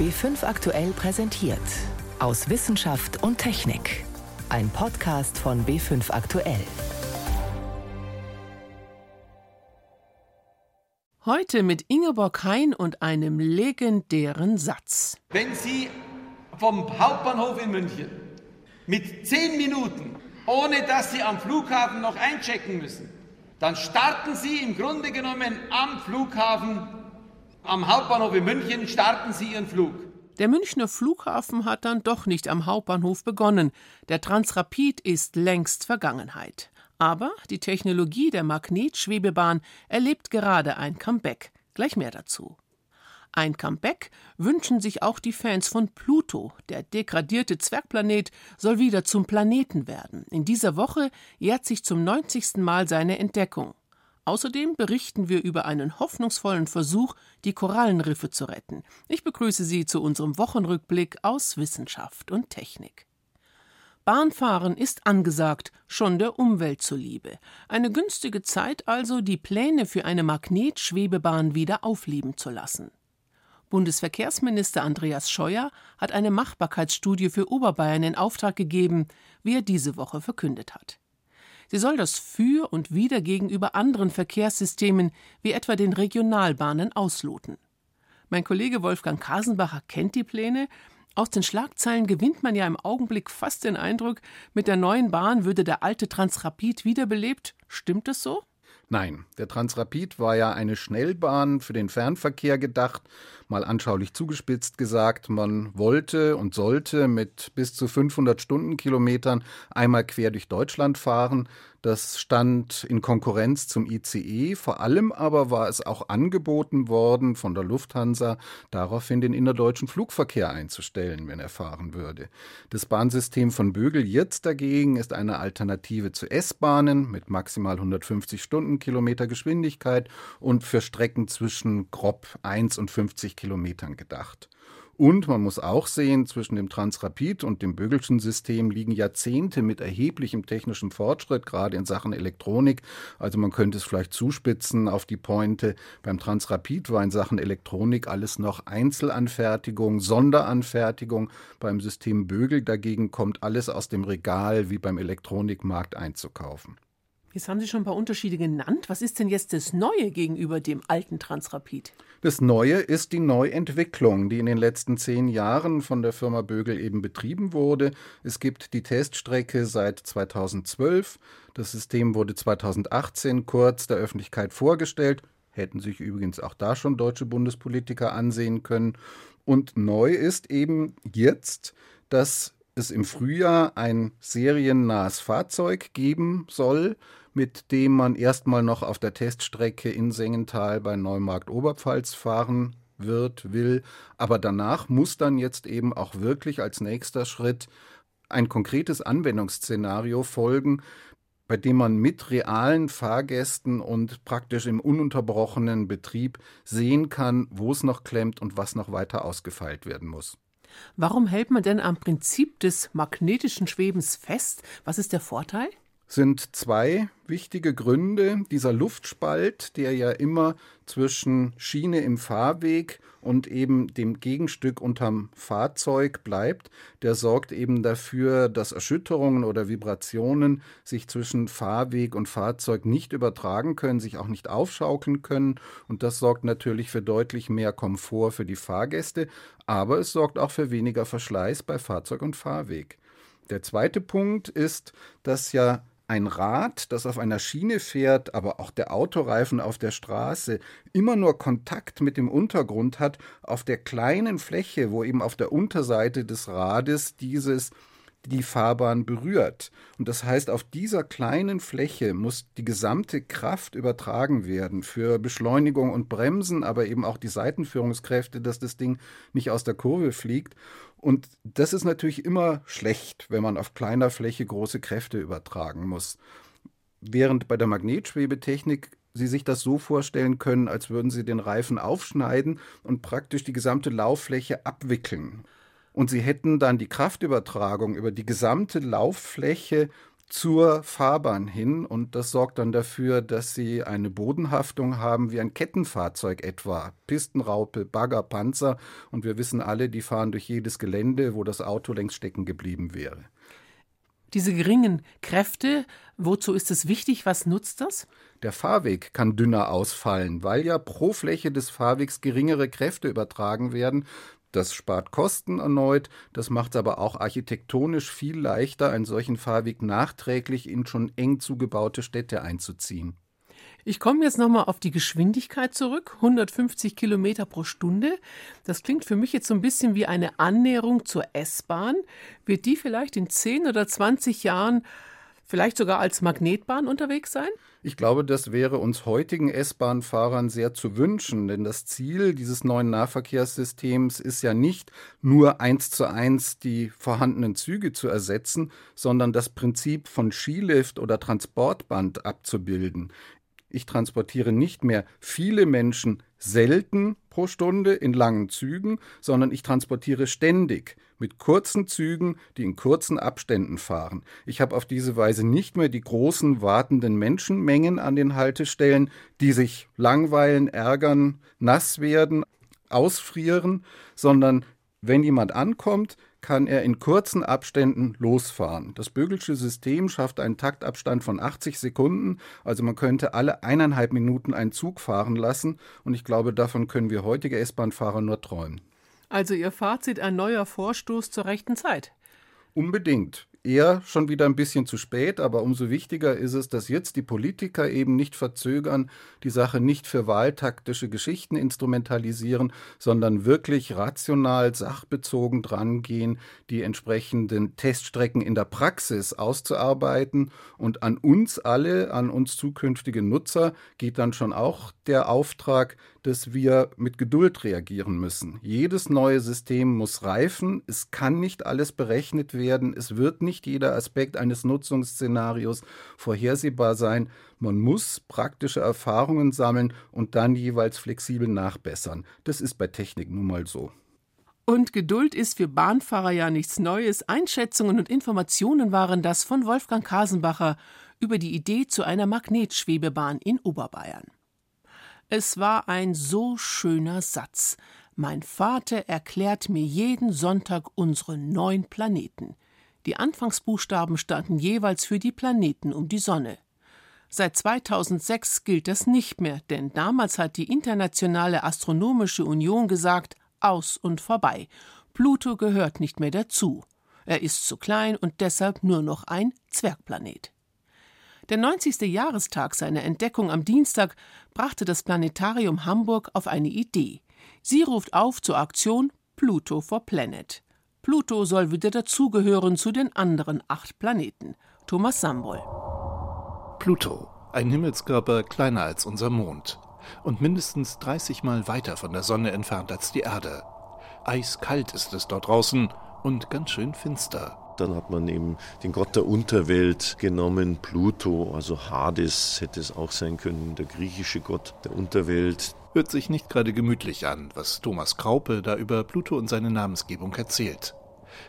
B5 aktuell präsentiert. Aus Wissenschaft und Technik. Ein Podcast von B5 aktuell. Heute mit Ingeborg Hein und einem legendären Satz. Wenn Sie vom Hauptbahnhof in München mit zehn Minuten, ohne dass Sie am Flughafen noch einchecken müssen, dann starten Sie im Grunde genommen am Flughafen, am Hauptbahnhof in München, starten Sie Ihren Flug. Der Münchner Flughafen hat dann doch nicht am Hauptbahnhof begonnen. Der Transrapid ist längst Vergangenheit. Aber die Technologie der Magnetschwebebahn erlebt gerade ein Comeback. Gleich mehr dazu. Ein Comeback wünschen sich auch die Fans von Pluto. Der degradierte Zwergplanet soll wieder zum Planeten werden. In dieser Woche jährt sich zum 90. Mal seine Entdeckung. Außerdem berichten wir über einen hoffnungsvollen Versuch, die Korallenriffe zu retten. Ich begrüße Sie zu unserem Wochenrückblick aus Wissenschaft und Technik. Bahnfahren ist angesagt, schon der Umwelt zuliebe. Eine günstige Zeit also, die Pläne für eine Magnetschwebebahn wieder aufleben zu lassen. Bundesverkehrsminister Andreas Scheuer hat eine Machbarkeitsstudie für Oberbayern in Auftrag gegeben, wie er diese Woche verkündet hat. Sie soll das Für und Wider gegenüber anderen Verkehrssystemen wie etwa den Regionalbahnen ausloten. Mein Kollege Wolfgang Kasenbacher kennt die Pläne. Aus den Schlagzeilen gewinnt man ja im Augenblick fast den Eindruck, mit der neuen Bahn würde der alte Transrapid wiederbelebt. Stimmt das so? Nein, der Transrapid war ja eine Schnellbahn für den Fernverkehr gedacht. Mal anschaulich zugespitzt gesagt, man wollte und sollte mit bis zu 500 Stundenkilometern einmal quer durch Deutschland fahren. Das stand in Konkurrenz zum ICE. Vor allem aber war es auch angeboten worden von der Lufthansa, daraufhin den innerdeutschen Flugverkehr einzustellen, wenn er fahren würde. Das Bahnsystem von Bögel jetzt dagegen ist eine Alternative zu S-Bahnen mit maximal 150 Stundenkilometer Geschwindigkeit und für Strecken zwischen grob 1 und 50 Kilometern gedacht. Und man muss auch sehen, zwischen dem Transrapid und dem Bögelschen System liegen Jahrzehnte mit erheblichem technischem Fortschritt, gerade in Sachen Elektronik. Also man könnte es vielleicht zuspitzen auf die Pointe. Beim Transrapid war in Sachen Elektronik alles noch Einzelanfertigung, Sonderanfertigung. Beim System Bögel dagegen kommt alles aus dem Regal wie beim Elektronikmarkt einzukaufen. Jetzt haben Sie schon ein paar Unterschiede genannt. Was ist denn jetzt das Neue gegenüber dem alten Transrapid? Das Neue ist die Neuentwicklung, die in den letzten zehn Jahren von der Firma Bögel eben betrieben wurde. Es gibt die Teststrecke seit 2012. Das System wurde 2018 kurz der Öffentlichkeit vorgestellt. Hätten sich übrigens auch da schon deutsche Bundespolitiker ansehen können. Und neu ist eben jetzt, dass es im Frühjahr ein seriennahes Fahrzeug geben soll, mit dem man erstmal noch auf der Teststrecke in Sengenthal bei Neumarkt Oberpfalz fahren wird, will. Aber danach muss dann jetzt eben auch wirklich als nächster Schritt ein konkretes Anwendungsszenario folgen, bei dem man mit realen Fahrgästen und praktisch im ununterbrochenen Betrieb sehen kann, wo es noch klemmt und was noch weiter ausgefeilt werden muss. Warum hält man denn am Prinzip des magnetischen Schwebens fest? Was ist der Vorteil? Sind zwei wichtige Gründe. Dieser Luftspalt, der ja immer zwischen Schiene im Fahrweg und eben dem Gegenstück unterm Fahrzeug bleibt, der sorgt eben dafür, dass Erschütterungen oder Vibrationen sich zwischen Fahrweg und Fahrzeug nicht übertragen können, sich auch nicht aufschaukeln können. Und das sorgt natürlich für deutlich mehr Komfort für die Fahrgäste, aber es sorgt auch für weniger Verschleiß bei Fahrzeug und Fahrweg. Der zweite Punkt ist, dass ja ein Rad, das auf einer Schiene fährt, aber auch der Autoreifen auf der Straße, immer nur Kontakt mit dem Untergrund hat, auf der kleinen Fläche, wo eben auf der Unterseite des Rades dieses die Fahrbahn berührt. Und das heißt, auf dieser kleinen Fläche muss die gesamte Kraft übertragen werden für Beschleunigung und Bremsen, aber eben auch die Seitenführungskräfte, dass das Ding nicht aus der Kurve fliegt. Und das ist natürlich immer schlecht, wenn man auf kleiner Fläche große Kräfte übertragen muss. Während bei der Magnetschwebetechnik Sie sich das so vorstellen können, als würden Sie den Reifen aufschneiden und praktisch die gesamte Lauffläche abwickeln. Und Sie hätten dann die Kraftübertragung über die gesamte Lauffläche zur Fahrbahn hin und das sorgt dann dafür, dass sie eine Bodenhaftung haben wie ein Kettenfahrzeug etwa. Pistenraupe, Bagger, Panzer und wir wissen alle, die fahren durch jedes Gelände, wo das Auto längst stecken geblieben wäre. Diese geringen Kräfte, wozu ist es wichtig? Was nutzt das? Der Fahrweg kann dünner ausfallen, weil ja pro Fläche des Fahrwegs geringere Kräfte übertragen werden. Das spart Kosten erneut, das macht es aber auch architektonisch viel leichter, einen solchen Fahrweg nachträglich in schon eng zugebaute Städte einzuziehen. Ich komme jetzt nochmal auf die Geschwindigkeit zurück. 150 Kilometer pro Stunde. Das klingt für mich jetzt so ein bisschen wie eine Annäherung zur S-Bahn. Wird die vielleicht in 10 oder 20 Jahren vielleicht sogar als Magnetbahn unterwegs sein? Ich glaube, das wäre uns heutigen S-Bahn-Fahrern sehr zu wünschen, denn das Ziel dieses neuen Nahverkehrssystems ist ja nicht nur eins zu eins die vorhandenen Züge zu ersetzen, sondern das Prinzip von Skilift oder Transportband abzubilden. Ich transportiere nicht mehr viele Menschen selten pro Stunde in langen Zügen, sondern ich transportiere ständig mit kurzen Zügen, die in kurzen Abständen fahren. Ich habe auf diese Weise nicht mehr die großen wartenden Menschenmengen an den Haltestellen, die sich langweilen, ärgern, nass werden, ausfrieren, sondern wenn jemand ankommt, kann er in kurzen Abständen losfahren. Das Bögelsche System schafft einen Taktabstand von 80 Sekunden, also man könnte alle eineinhalb Minuten einen Zug fahren lassen und ich glaube, davon können wir heutige S-Bahn-Fahrer nur träumen. Also Ihr Fazit, ein neuer Vorstoß zur rechten Zeit. Unbedingt eher schon wieder ein bisschen zu spät, aber umso wichtiger ist es, dass jetzt die Politiker eben nicht verzögern, die Sache nicht für wahltaktische Geschichten instrumentalisieren, sondern wirklich rational, sachbezogen drangehen, die entsprechenden Teststrecken in der Praxis auszuarbeiten. Und an uns alle, an uns zukünftige Nutzer, geht dann schon auch der Auftrag, dass wir mit Geduld reagieren müssen. Jedes neue System muss reifen, es kann nicht alles berechnet werden, es wird nicht jeder Aspekt eines Nutzungsszenarios vorhersehbar sein. Man muss praktische Erfahrungen sammeln und dann jeweils flexibel nachbessern. Das ist bei Technik nun mal so. Und Geduld ist für Bahnfahrer ja nichts Neues. Einschätzungen und Informationen waren das von Wolfgang Kasenbacher über die Idee zu einer Magnetschwebebahn in Oberbayern. Es war ein so schöner Satz. Mein Vater erklärt mir jeden Sonntag unsere neun Planeten. Die Anfangsbuchstaben standen jeweils für die Planeten um die Sonne. Seit 2006 gilt das nicht mehr, denn damals hat die Internationale Astronomische Union gesagt, aus und vorbei. Pluto gehört nicht mehr dazu. Er ist zu klein und deshalb nur noch ein Zwergplanet. Der 90. Jahrestag seiner Entdeckung am Dienstag brachte das Planetarium Hamburg auf eine Idee. Sie ruft auf zur Aktion Pluto for Planet. Pluto soll wieder dazugehören zu den anderen acht Planeten. Thomas Sambol. Pluto, ein Himmelskörper kleiner als unser Mond und mindestens 30 Mal weiter von der Sonne entfernt als die Erde. Eiskalt ist es dort draußen und ganz schön finster. Dann hat man eben den Gott der Unterwelt genommen, Pluto, also Hades hätte es auch sein können, der griechische Gott der Unterwelt. Hört sich nicht gerade gemütlich an, was Thomas Kraupe da über Pluto und seine Namensgebung erzählt.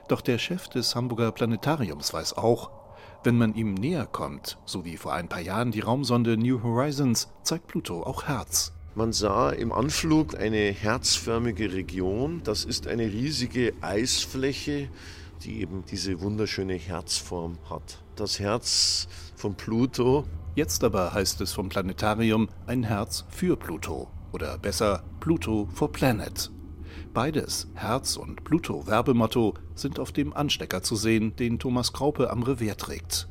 Doch der Chef des Hamburger Planetariums weiß auch, wenn man ihm näher kommt, so wie vor ein paar Jahren die Raumsonde New Horizons, zeigt Pluto auch Herz. Man sah im Anflug eine herzförmige Region. Das ist eine riesige Eisfläche, die eben diese wunderschöne Herzform hat. Das Herz von Pluto. Jetzt aber heißt es vom Planetarium ein Herz für Pluto oder besser Pluto for Planet. Beides, Herz und Pluto Werbemotto, sind auf dem Anstecker zu sehen, den Thomas Kraupe am Revier trägt.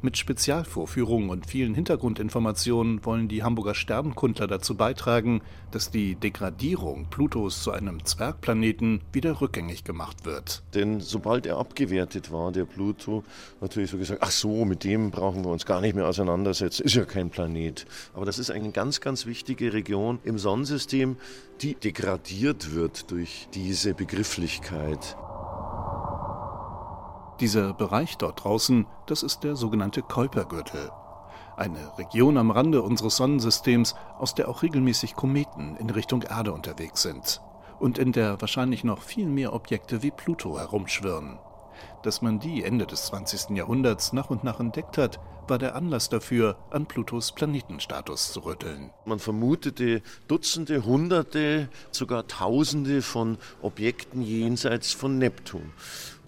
Mit Spezialvorführungen und vielen Hintergrundinformationen wollen die Hamburger Sternenkundler dazu beitragen, dass die Degradierung Plutos zu einem Zwergplaneten wieder rückgängig gemacht wird. Denn sobald er abgewertet war, der Pluto, natürlich so gesagt, ach so, mit dem brauchen wir uns gar nicht mehr auseinandersetzen, ist ja kein Planet. Aber das ist eine ganz, ganz wichtige Region im Sonnensystem, die degradiert wird durch diese Begrifflichkeit. Dieser Bereich dort draußen, das ist der sogenannte Kuipergürtel. Eine Region am Rande unseres Sonnensystems, aus der auch regelmäßig Kometen in Richtung Erde unterwegs sind und in der wahrscheinlich noch viel mehr Objekte wie Pluto herumschwirren. Dass man die Ende des 20. Jahrhunderts nach und nach entdeckt hat, war der Anlass dafür, an Plutos Planetenstatus zu rütteln. Man vermutete Dutzende, Hunderte, sogar Tausende von Objekten jenseits von Neptun.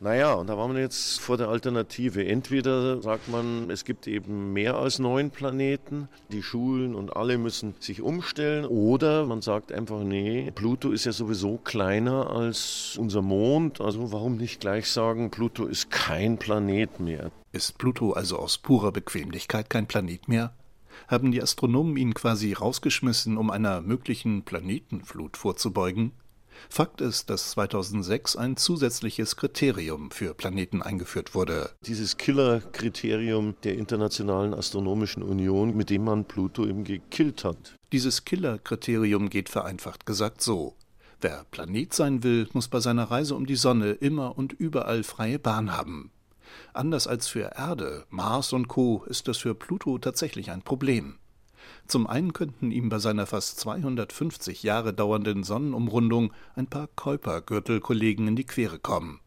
Naja, und da waren wir jetzt vor der Alternative. Entweder sagt man, es gibt eben mehr als neun Planeten, die Schulen und alle müssen sich umstellen, oder man sagt einfach, nee, Pluto ist ja sowieso kleiner als unser Mond, also warum nicht gleich sagen, Pluto ist kein Planet mehr. Ist Pluto also aus purer Bequemlichkeit kein Planet mehr? Haben die Astronomen ihn quasi rausgeschmissen, um einer möglichen Planetenflut vorzubeugen? Fakt ist, dass 2006 ein zusätzliches Kriterium für Planeten eingeführt wurde. Dieses Killer-Kriterium der Internationalen Astronomischen Union, mit dem man Pluto eben gekillt hat. Dieses Killer-Kriterium geht vereinfacht gesagt so. Wer Planet sein will, muss bei seiner Reise um die Sonne immer und überall freie Bahn haben. Anders als für Erde, Mars und Co. ist das für Pluto tatsächlich ein Problem. Zum einen könnten ihm bei seiner fast 250 Jahre dauernden Sonnenumrundung ein paar Kuiper-Gürtelkollegen in die Quere kommen.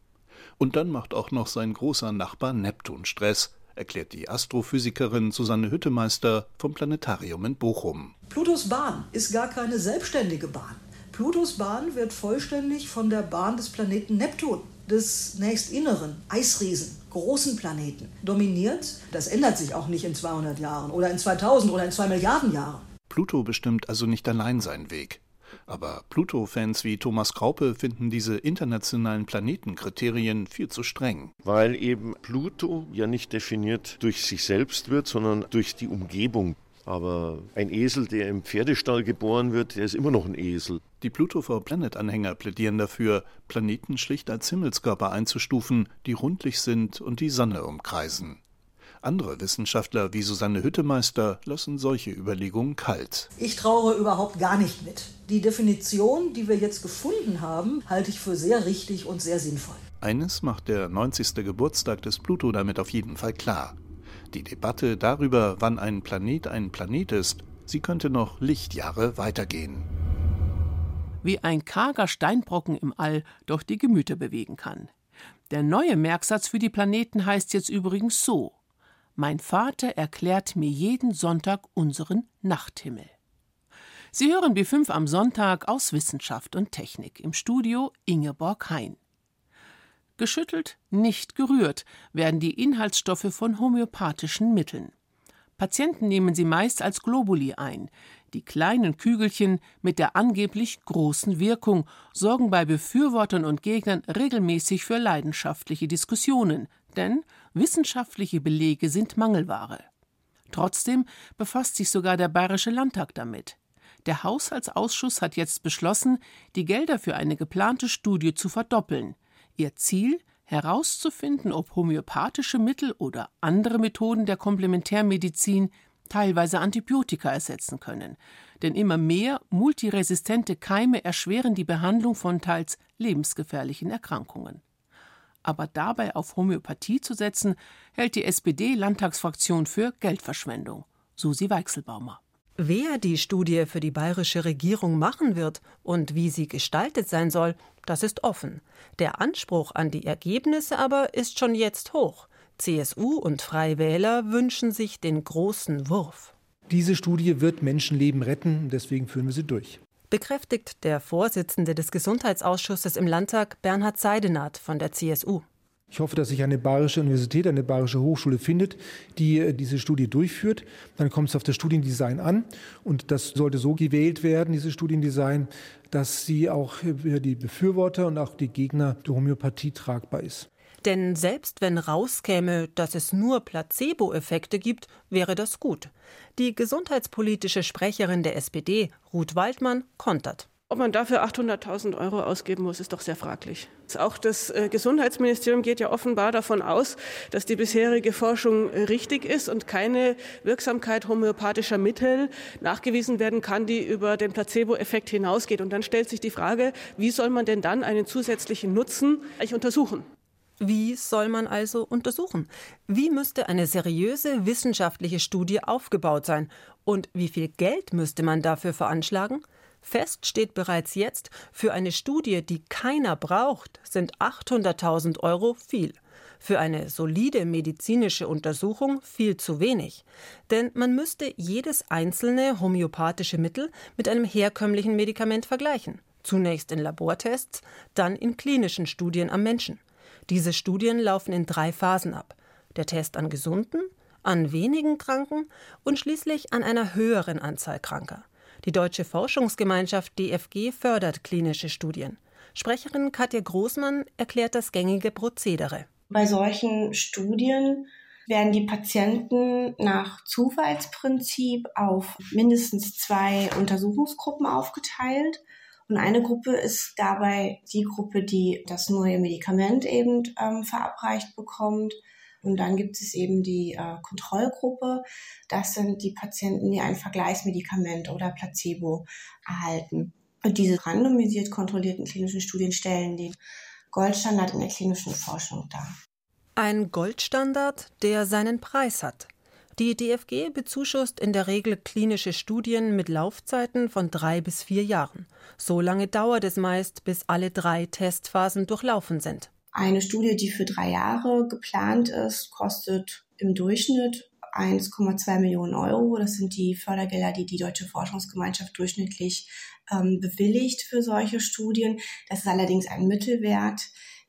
Und dann macht auch noch sein großer Nachbar Neptun Stress, erklärt die Astrophysikerin Susanne Hüttemeister vom Planetarium in Bochum. Plutos Bahn ist gar keine selbstständige Bahn. Plutos Bahn wird vollständig von der Bahn des Planeten Neptun, des nächstinneren Eisriesen, großen Planeten, dominiert. Das ändert sich auch nicht in 200 Jahren oder in 2000 oder in 2 Milliarden Jahren. Pluto bestimmt also nicht allein seinen Weg. Aber Pluto-Fans wie Thomas Kraupe finden diese internationalen Planetenkriterien viel zu streng. Weil eben Pluto ja nicht definiert durch sich selbst wird, sondern durch die Umgebung. Aber ein Esel, der im Pferdestall geboren wird, der ist immer noch ein Esel. Die Pluto for Planet-Anhänger plädieren dafür, Planeten schlicht als Himmelskörper einzustufen, die rundlich sind und die Sonne umkreisen. Andere Wissenschaftler wie Susanne Hüttemeister lassen solche Überlegungen kalt. Ich traure überhaupt gar nicht mit. Die Definition, die wir jetzt gefunden haben, halte ich für sehr richtig und sehr sinnvoll. Eines macht der 90. Geburtstag des Pluto damit auf jeden Fall klar. Die Debatte darüber, wann ein Planet ein Planet ist, sie könnte noch Lichtjahre weitergehen. Wie ein karger Steinbrocken im All doch die Gemüter bewegen kann. Der neue Merksatz für die Planeten heißt jetzt übrigens so: Mein Vater erklärt mir jeden Sonntag unseren Nachthimmel. Sie hören B5 am Sonntag aus Wissenschaft und Technik im Studio Ingeborg Hein. Geschüttelt, nicht gerührt werden die Inhaltsstoffe von homöopathischen Mitteln. Patienten nehmen sie meist als Globuli ein. Die kleinen Kügelchen mit der angeblich großen Wirkung sorgen bei Befürwortern und Gegnern regelmäßig für leidenschaftliche Diskussionen, denn wissenschaftliche Belege sind Mangelware. Trotzdem befasst sich sogar der Bayerische Landtag damit. Der Haushaltsausschuss hat jetzt beschlossen, die Gelder für eine geplante Studie zu verdoppeln. Ihr Ziel herauszufinden, ob homöopathische Mittel oder andere Methoden der Komplementärmedizin teilweise Antibiotika ersetzen können. Denn immer mehr multiresistente Keime erschweren die Behandlung von teils lebensgefährlichen Erkrankungen. Aber dabei auf Homöopathie zu setzen, hält die SPD-Landtagsfraktion für Geldverschwendung. Susi Weichselbaumer. Wer die Studie für die bayerische Regierung machen wird und wie sie gestaltet sein soll, das ist offen. Der Anspruch an die Ergebnisse aber ist schon jetzt hoch. CSU und Freie Wähler wünschen sich den großen Wurf. Diese Studie wird Menschenleben retten, deswegen führen wir sie durch. Bekräftigt der Vorsitzende des Gesundheitsausschusses im Landtag, Bernhard Seidenath von der CSU. Ich hoffe, dass sich eine bayerische Universität, eine bayerische Hochschule findet, die äh, diese Studie durchführt. Dann kommt es auf das Studiendesign an und das sollte so gewählt werden, dieses Studiendesign, dass sie auch für die Befürworter und auch die Gegner der Homöopathie tragbar ist. Denn selbst wenn rauskäme, dass es nur Placebo-Effekte gibt, wäre das gut. Die gesundheitspolitische Sprecherin der SPD, Ruth Waldmann, kontert. Ob man dafür 800.000 Euro ausgeben muss, ist doch sehr fraglich. Auch das äh, Gesundheitsministerium geht ja offenbar davon aus, dass die bisherige Forschung richtig ist und keine Wirksamkeit homöopathischer Mittel nachgewiesen werden kann, die über den Placebo-Effekt hinausgeht. Und dann stellt sich die Frage, wie soll man denn dann einen zusätzlichen Nutzen eigentlich untersuchen? Wie soll man also untersuchen? Wie müsste eine seriöse wissenschaftliche Studie aufgebaut sein? Und wie viel Geld müsste man dafür veranschlagen? Fest steht bereits jetzt, für eine Studie, die keiner braucht, sind 800.000 Euro viel. Für eine solide medizinische Untersuchung viel zu wenig. Denn man müsste jedes einzelne homöopathische Mittel mit einem herkömmlichen Medikament vergleichen. Zunächst in Labortests, dann in klinischen Studien am Menschen. Diese Studien laufen in drei Phasen ab. Der Test an Gesunden, an wenigen Kranken und schließlich an einer höheren Anzahl Kranker. Die Deutsche Forschungsgemeinschaft DFG fördert klinische Studien. Sprecherin Katja Großmann erklärt das gängige Prozedere. Bei solchen Studien werden die Patienten nach Zufallsprinzip auf mindestens zwei Untersuchungsgruppen aufgeteilt. Und eine Gruppe ist dabei die Gruppe, die das neue Medikament eben ähm, verabreicht bekommt. Und dann gibt es eben die äh, Kontrollgruppe. Das sind die Patienten, die ein Vergleichsmedikament oder Placebo erhalten. Und diese randomisiert kontrollierten klinischen Studien stellen den Goldstandard in der klinischen Forschung dar. Ein Goldstandard, der seinen Preis hat. Die DFG bezuschusst in der Regel klinische Studien mit Laufzeiten von drei bis vier Jahren. So lange dauert es meist, bis alle drei Testphasen durchlaufen sind. Eine Studie, die für drei Jahre geplant ist, kostet im Durchschnitt 1,2 Millionen Euro. Das sind die Fördergelder, die die Deutsche Forschungsgemeinschaft durchschnittlich ähm, bewilligt für solche Studien. Das ist allerdings ein Mittelwert.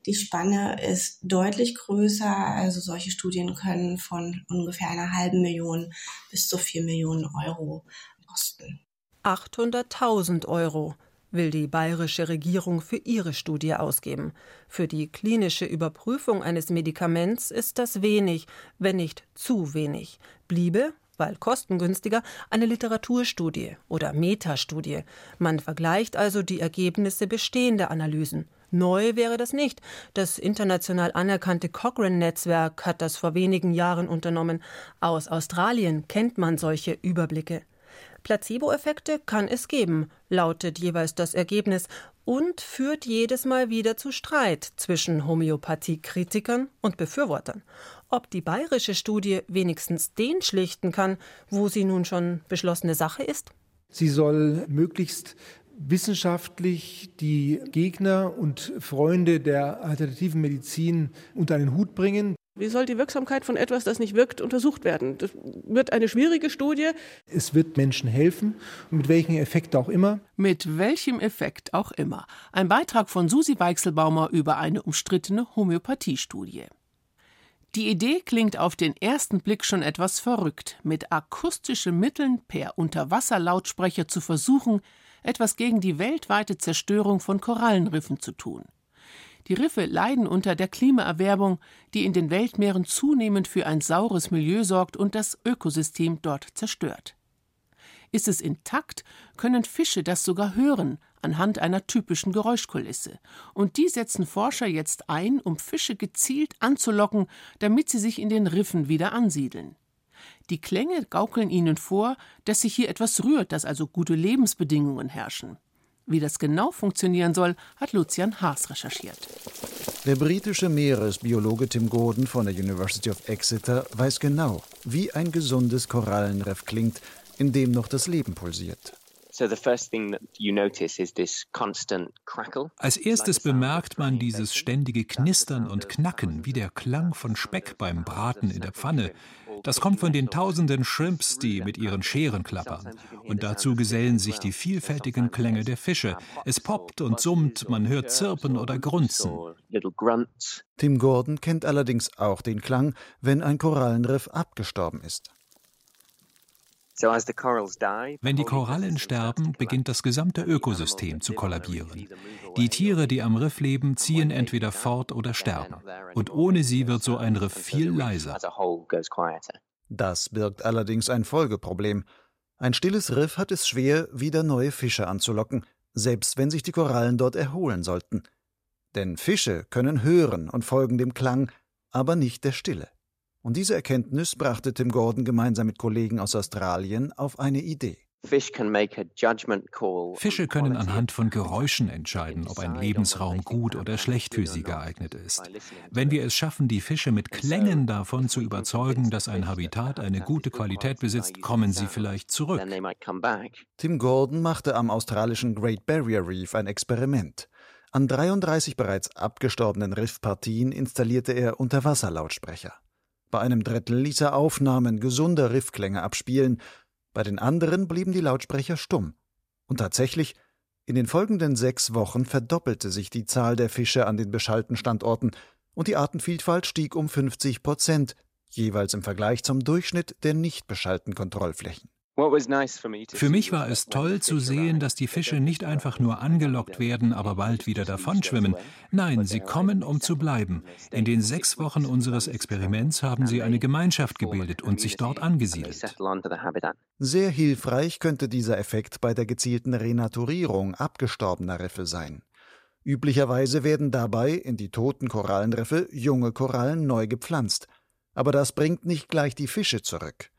Die Spanne ist deutlich größer. Also solche Studien können von ungefähr einer halben Million bis zu vier Millionen Euro kosten. 800.000 Euro will die bayerische Regierung für ihre Studie ausgeben. Für die klinische Überprüfung eines Medikaments ist das wenig, wenn nicht zu wenig. Bliebe, weil kostengünstiger, eine Literaturstudie oder Metastudie. Man vergleicht also die Ergebnisse bestehender Analysen. Neu wäre das nicht. Das international anerkannte Cochrane-Netzwerk hat das vor wenigen Jahren unternommen. Aus Australien kennt man solche Überblicke. Placebo-Effekte kann es geben, lautet jeweils das Ergebnis und führt jedes Mal wieder zu Streit zwischen Homöopathiekritikern und Befürwortern. Ob die bayerische Studie wenigstens den schlichten kann, wo sie nun schon beschlossene Sache ist? Sie soll möglichst wissenschaftlich die Gegner und Freunde der alternativen Medizin unter einen Hut bringen. Wie soll die Wirksamkeit von etwas, das nicht wirkt, untersucht werden? Das wird eine schwierige Studie. Es wird Menschen helfen, mit welchem Effekt auch immer. Mit welchem Effekt auch immer. Ein Beitrag von Susi Weichselbaumer über eine umstrittene Homöopathiestudie. Die Idee klingt auf den ersten Blick schon etwas verrückt, mit akustischen Mitteln per Unterwasserlautsprecher zu versuchen, etwas gegen die weltweite Zerstörung von Korallenriffen zu tun. Die Riffe leiden unter der Klimaerwärmung, die in den Weltmeeren zunehmend für ein saures Milieu sorgt und das Ökosystem dort zerstört. Ist es intakt, können Fische das sogar hören, anhand einer typischen Geräuschkulisse. Und die setzen Forscher jetzt ein, um Fische gezielt anzulocken, damit sie sich in den Riffen wieder ansiedeln. Die Klänge gaukeln ihnen vor, dass sich hier etwas rührt, dass also gute Lebensbedingungen herrschen. Wie das genau funktionieren soll, hat Lucian Haas recherchiert. Der britische Meeresbiologe Tim Gordon von der University of Exeter weiß genau, wie ein gesundes Korallenriff klingt, in dem noch das Leben pulsiert. Als erstes bemerkt man dieses ständige Knistern und Knacken, wie der Klang von Speck beim Braten in der Pfanne. Das kommt von den tausenden Shrimps, die mit ihren Scheren klappern. Und dazu gesellen sich die vielfältigen Klänge der Fische. Es poppt und summt, man hört Zirpen oder Grunzen. Tim Gordon kennt allerdings auch den Klang, wenn ein Korallenriff abgestorben ist. Wenn die Korallen sterben, beginnt das gesamte Ökosystem zu kollabieren. Die Tiere, die am Riff leben, ziehen entweder fort oder sterben. Und ohne sie wird so ein Riff viel leiser. Das birgt allerdings ein Folgeproblem. Ein stilles Riff hat es schwer, wieder neue Fische anzulocken, selbst wenn sich die Korallen dort erholen sollten. Denn Fische können hören und folgen dem Klang, aber nicht der Stille. Und diese Erkenntnis brachte Tim Gordon gemeinsam mit Kollegen aus Australien auf eine Idee. Fische können anhand von Geräuschen entscheiden, ob ein Lebensraum gut oder schlecht für sie geeignet ist. Wenn wir es schaffen, die Fische mit Klängen davon zu überzeugen, dass ein Habitat eine gute Qualität besitzt, kommen sie vielleicht zurück. Tim Gordon machte am australischen Great Barrier Reef ein Experiment. An 33 bereits abgestorbenen Riffpartien installierte er Unterwasserlautsprecher. Bei einem Drittel ließ er Aufnahmen gesunder Riffklänge abspielen, bei den anderen blieben die Lautsprecher stumm. Und tatsächlich, in den folgenden sechs Wochen verdoppelte sich die Zahl der Fische an den beschallten Standorten und die Artenvielfalt stieg um 50 Prozent, jeweils im Vergleich zum Durchschnitt der nicht beschallten Kontrollflächen. Für mich war es toll zu sehen, dass die Fische nicht einfach nur angelockt werden, aber bald wieder davonschwimmen. Nein, sie kommen, um zu bleiben. In den sechs Wochen unseres Experiments haben sie eine Gemeinschaft gebildet und sich dort angesiedelt. Sehr hilfreich könnte dieser Effekt bei der gezielten Renaturierung abgestorbener Riffe sein. Üblicherweise werden dabei in die toten Korallenriffe junge Korallen neu gepflanzt. Aber das bringt nicht gleich die Fische zurück.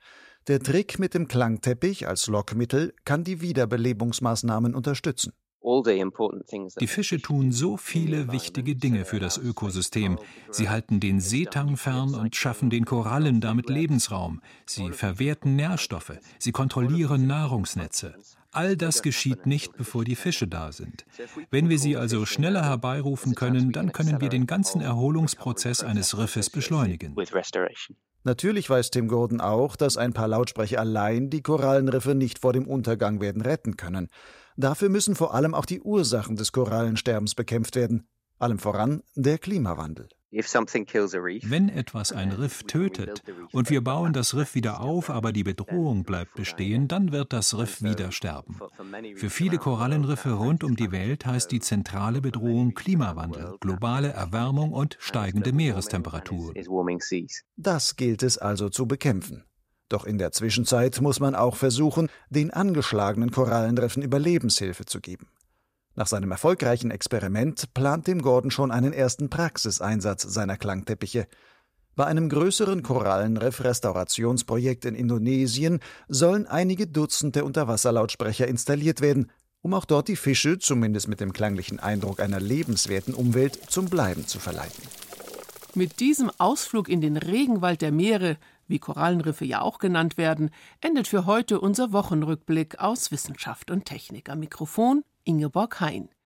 Der Trick mit dem Klangteppich als Lockmittel kann die Wiederbelebungsmaßnahmen unterstützen. Die Fische tun so viele wichtige Dinge für das Ökosystem. Sie halten den Seetang fern und schaffen den Korallen damit Lebensraum. Sie verwerten Nährstoffe. Sie kontrollieren Nahrungsnetze. All das geschieht nicht, bevor die Fische da sind. Wenn wir sie also schneller herbeirufen können, dann können wir den ganzen Erholungsprozess eines Riffes beschleunigen. Natürlich weiß Tim Gordon auch, dass ein paar Lautsprecher allein die Korallenriffe nicht vor dem Untergang werden retten können. Dafür müssen vor allem auch die Ursachen des Korallensterbens bekämpft werden, allem voran der Klimawandel. Wenn etwas ein Riff tötet und wir bauen das Riff wieder auf, aber die Bedrohung bleibt bestehen, dann wird das Riff wieder sterben. Für viele Korallenriffe rund um die Welt heißt die zentrale Bedrohung Klimawandel, globale Erwärmung und steigende Meerestemperaturen. Das gilt es also zu bekämpfen. Doch in der Zwischenzeit muss man auch versuchen, den angeschlagenen Korallenriffen Überlebenshilfe zu geben. Nach seinem erfolgreichen Experiment plant dem Gordon schon einen ersten Praxiseinsatz seiner Klangteppiche. Bei einem größeren Korallenriff-Restaurationsprojekt in Indonesien sollen einige Dutzende Unterwasserlautsprecher installiert werden, um auch dort die Fische, zumindest mit dem klanglichen Eindruck einer lebenswerten Umwelt, zum Bleiben zu verleiten. Mit diesem Ausflug in den Regenwald der Meere, wie Korallenriffe ja auch genannt werden, endet für heute unser Wochenrückblick aus Wissenschaft und Technik. Am Mikrofon Ingeborg Hein.